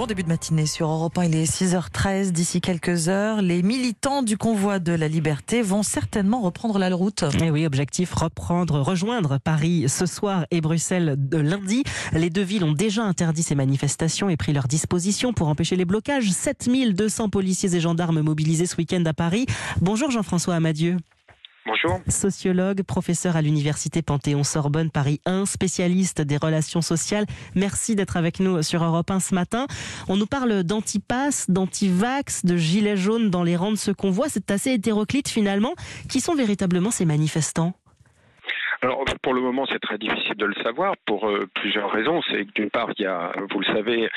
Bon début de matinée sur Europe 1, il est 6h13. D'ici quelques heures, les militants du convoi de la liberté vont certainement reprendre la route. Et oui, objectif reprendre, rejoindre Paris ce soir et Bruxelles de lundi. Les deux villes ont déjà interdit ces manifestations et pris leurs dispositions pour empêcher les blocages. 7200 policiers et gendarmes mobilisés ce week-end à Paris. Bonjour Jean-François Amadieu. Bonjour. Sociologue, professeur à l'université Panthéon-Sorbonne Paris 1, spécialiste des relations sociales. Merci d'être avec nous sur Europe 1 ce matin. On nous parle d'antipass, d'antivax, de gilets jaunes dans les rangs de ce qu'on voit. C'est assez hétéroclite finalement. Qui sont véritablement ces manifestants? Alors pour le moment, c'est très difficile de le savoir pour euh, plusieurs raisons. C'est que d'une part, il y a, vous le savez,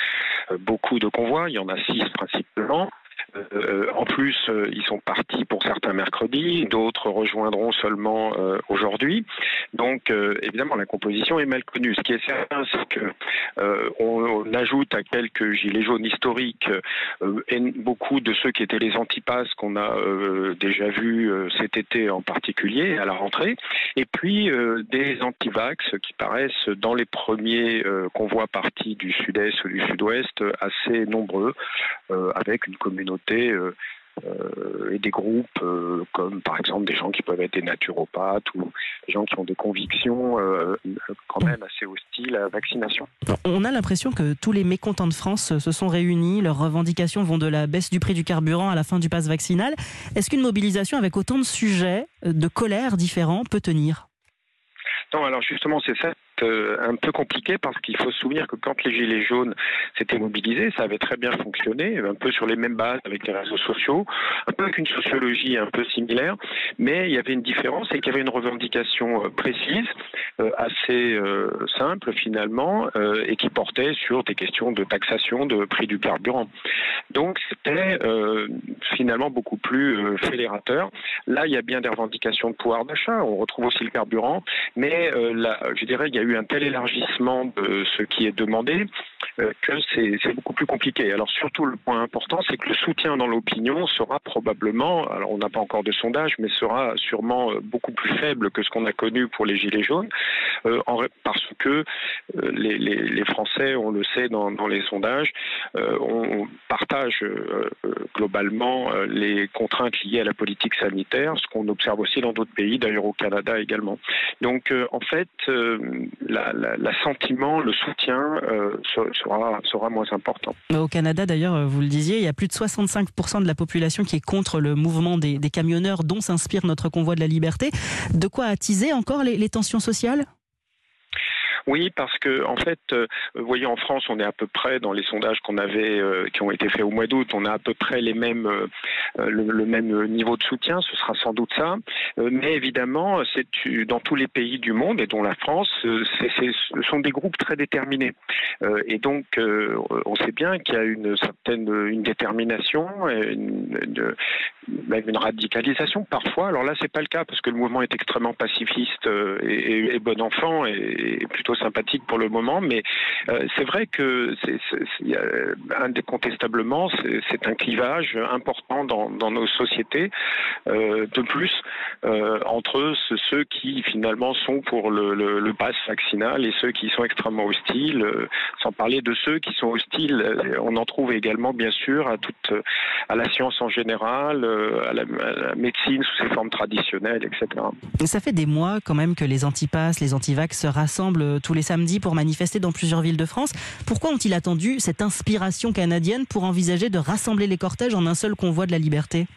euh, beaucoup de convois. Il y en a six principalement. Euh, en plus, euh, ils sont partis pour certains mercredi, d'autres rejoindront seulement euh, aujourd'hui. Donc, évidemment, la composition est mal connue. Ce qui est certain, c'est que on, ajoute à quelques gilets jaunes historiques beaucoup de ceux qui étaient les antipasses qu'on a déjà vus cet été en particulier à la rentrée, et puis des antivax qui paraissent dans les premiers convois partis du sud-est ou du sud-ouest assez nombreux, avec une communauté euh, euh, et des groupes euh, comme par exemple des gens qui peuvent être des naturopathes ou des gens qui ont des convictions quand même assez hostiles à la vaccination. On a l'impression que tous les mécontents de France se sont réunis, leurs revendications vont de la baisse du prix du carburant à la fin du pass vaccinal. Est-ce qu'une mobilisation avec autant de sujets, de colères différents peut tenir? Non, alors justement, c'est ça euh, un peu compliqué parce qu'il faut se souvenir que quand les Gilets jaunes s'étaient mobilisés, ça avait très bien fonctionné, un peu sur les mêmes bases avec les réseaux sociaux, un peu avec une sociologie un peu similaire, mais il y avait une différence, c'est qu'il y avait une revendication euh, précise, euh, assez simple finalement, et qui portait sur des questions de taxation de prix du carburant. Donc c'était finalement beaucoup plus fédérateur. Là, il y a bien des revendications de pouvoir d'achat, on retrouve aussi le carburant, mais je dirais qu'il y a eu un tel élargissement de ce qui est demandé euh, que c'est beaucoup plus compliqué. Alors surtout le point important, c'est que le soutien dans l'opinion sera probablement, alors on n'a pas encore de sondage, mais sera sûrement euh, beaucoup plus faible que ce qu'on a connu pour les Gilets jaunes, euh, parce que les, Français, on le sait dans, les sondages, on partage globalement les contraintes liées à la politique sanitaire, ce qu'on observe aussi dans d'autres pays, d'ailleurs au Canada également. Donc en fait, l'assentiment, le soutien sera, moins important. Au Canada, d'ailleurs, vous le disiez, il y a plus de 65% de la population qui est contre le mouvement des, camionneurs dont s'inspire notre convoi de la liberté. De quoi attiser encore les tensions sociales? Oui, parce que en fait, euh, vous voyez, en France, on est à peu près dans les sondages qu'on avait, euh, qui ont été faits au mois d'août, on a à peu près les mêmes, euh, le, même niveau de soutien. Ce sera sans doute ça, mais évidemment, c'est dans tous les pays du monde et dont la France, ce sont des groupes très déterminés. et donc, on sait bien qu'il y a une certaine une détermination, une, même une radicalisation parfois. Alors là, c'est pas le cas parce que le mouvement est extrêmement pacifiste et, bon enfant et plutôt sympathique pour le moment, mais euh, c'est vrai que c'est indécontestablement c'est un clivage important dans, nos sociétés. Euh, de plus, euh, entre ceux qui finalement sont pour le, le, pass vaccinal et ceux qui sont extrêmement hostiles, sans parler de ceux qui sont hostiles, on en trouve également bien sûr à toute à la science en général, à la, médecine sous ses formes traditionnelles, etc. Ça fait des mois quand même que les antipasses, les antivax se rassemblent tous les samedis pour manifester dans plusieurs villes de France. Pourquoi ont-ils attendu cette inspiration canadienne pour envisager de rassembler les cortèges en un seul convoi de la liberté?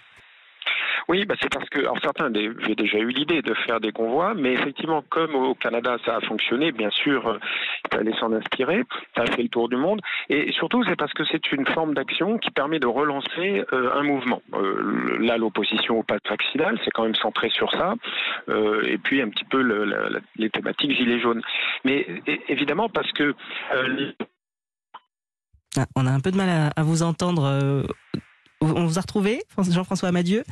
Oui, bah c'est parce que alors certains j'ai déjà eu l'idée de faire des convois, mais effectivement, comme au Canada ça a fonctionné, bien sûr, euh, fallait s'en inspirer. Ça a fait le tour du monde, et surtout c'est parce que c'est une forme d'action qui permet de relancer euh, un mouvement. Euh, là, l'opposition au pass vaccinal, c'est quand même centré sur ça, et puis un petit peu le, les thématiques gilets jaunes. Mais évidemment parce que ah, on a un peu de mal à, vous entendre. On vous a retrouvé, Jean-François Amadieu?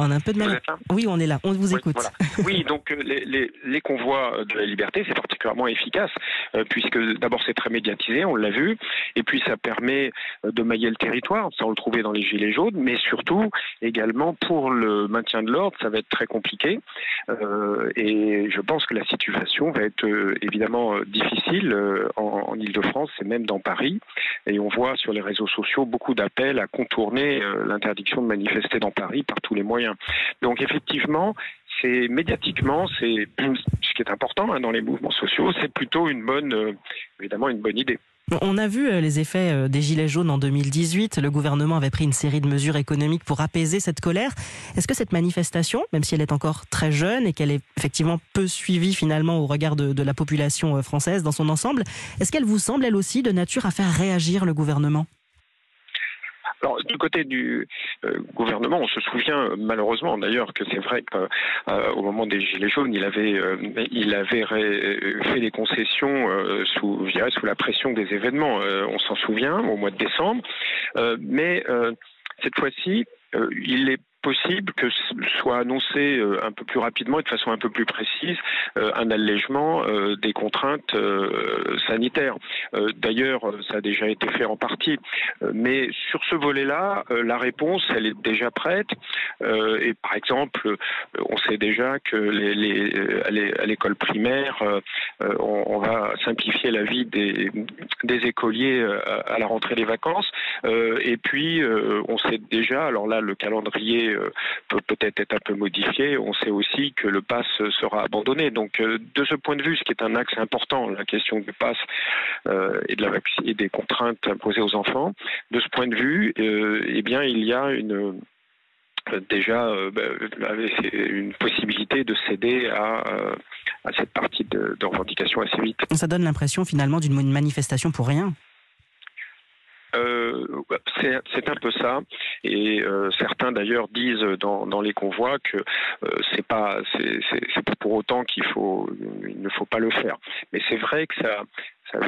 On a un peu de mal. Oui, on est là, on vous écoute. Oui, donc euh, les, les, convois de la liberté, c'est particulièrement efficace, euh, puisque d'abord c'est très médiatisé, on l'a vu, et puis ça permet euh, de mailler le territoire, ça on le trouvait dans les Gilets jaunes, mais surtout également pour le maintien de l'ordre, ça va être très compliqué. et je pense que la situation va être évidemment difficile en, en Ile-de-France et même dans Paris. Et on voit sur les réseaux sociaux beaucoup d'appels à contourner l'interdiction de manifester dans Paris par tous les moyens. Donc effectivement, c'est médiatiquement, c'est ce qui est important hein, dans les mouvements sociaux, c'est plutôt une bonne, euh, évidemment, une bonne idée. On a vu euh, les effets euh, des Gilets jaunes en 2018. Le gouvernement avait pris une série de mesures économiques pour apaiser cette colère. Est-ce que cette manifestation, même si elle est encore très jeune et qu'elle est effectivement peu suivie finalement au regard de la population française dans son ensemble, est-ce qu'elle vous semble elle aussi de nature à faire réagir le gouvernement? Alors du côté du euh, gouvernement, on se souvient malheureusement d'ailleurs que c'est vrai qu'au euh, moment des gilets jaunes, il avait euh, il avait fait des concessions sous je dirais sous la pression des événements. on s'en souvient au mois de décembre, mais cette fois-ci, il est possible que soit annoncé euh, un peu plus rapidement et de façon un peu plus précise euh, un allègement euh, des contraintes sanitaires. D'ailleurs, ça a déjà été fait en partie, mais sur ce volet-là, la réponse, elle est déjà prête. Et par exemple, on sait déjà que à l'école primaire, on, va simplifier la vie des écoliers à la rentrée des vacances. Et puis, on sait déjà, alors là, le calendrier euh, peut peut-être être un peu modifié. On sait aussi que le pass sera abandonné. Donc, euh, de ce point de vue, ce qui est un axe important, la question du pass euh, et, de la et des contraintes imposées aux enfants, de ce point de vue, eh bien, il y a une déjà ben, une possibilité de céder à, cette partie de, revendication assez vite. Ça donne l'impression finalement d'une manifestation pour rien. Euh, c'est un peu ça, et euh, certains d'ailleurs disent dans, dans, les convois que euh, c'est pas c'est pas pour autant qu'il faut il ne faut pas le faire. Mais c'est vrai que ça ça,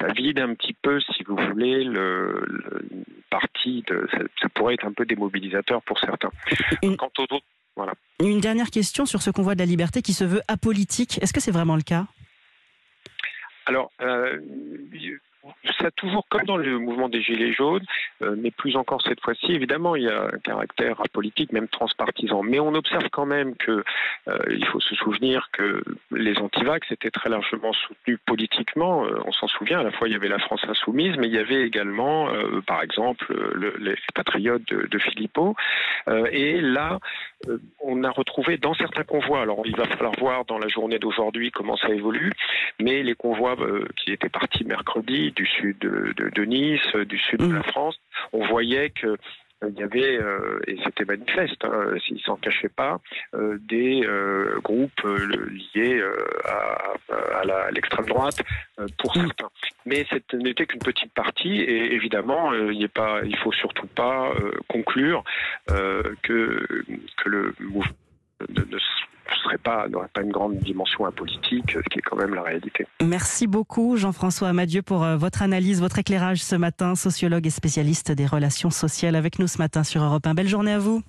ça vide un petit peu, si vous voulez, le, le parti de ça, ça, pourrait être un peu démobilisateur pour certains. Une... Quant aux autres, voilà. Une dernière question sur ce convoi de la liberté qui se veut apolitique. Est-ce que c'est vraiment le cas? Alors. Euh, ça toujours comme dans le mouvement des Gilets jaunes, euh, mais plus encore cette fois-ci, évidemment, il y a un caractère apolitique, même transpartisan. Mais on observe quand même que euh, il faut se souvenir que les antivax étaient très largement soutenus politiquement. Euh, on s'en souvient, à la fois il y avait la France insoumise, mais il y avait également, par exemple, le, les patriotes de, de Philippot. et là, on a retrouvé dans certains convois, alors il va falloir voir dans la journée d'aujourd'hui comment ça évolue, mais les convois qui étaient partis mercredi, du sud de, Nice, du sud de la mm. France, on voyait que euh, il y avait, euh, et c'était manifeste, hein, s'ils s'en cachaient pas, euh, des groupes liés à, l'extrême droite pour mm. certains. Mais ce n'était qu'une petite partie, et évidemment, il ne faut surtout pas conclure que, que le mouvement ne, serait pas, une grande dimension apolitique, ce qui est quand même la réalité. Merci beaucoup Jean-François Amadieu pour euh, votre analyse, votre éclairage ce matin, sociologue et spécialiste des relations sociales avec nous ce matin sur Europe 1. Belle journée à vous.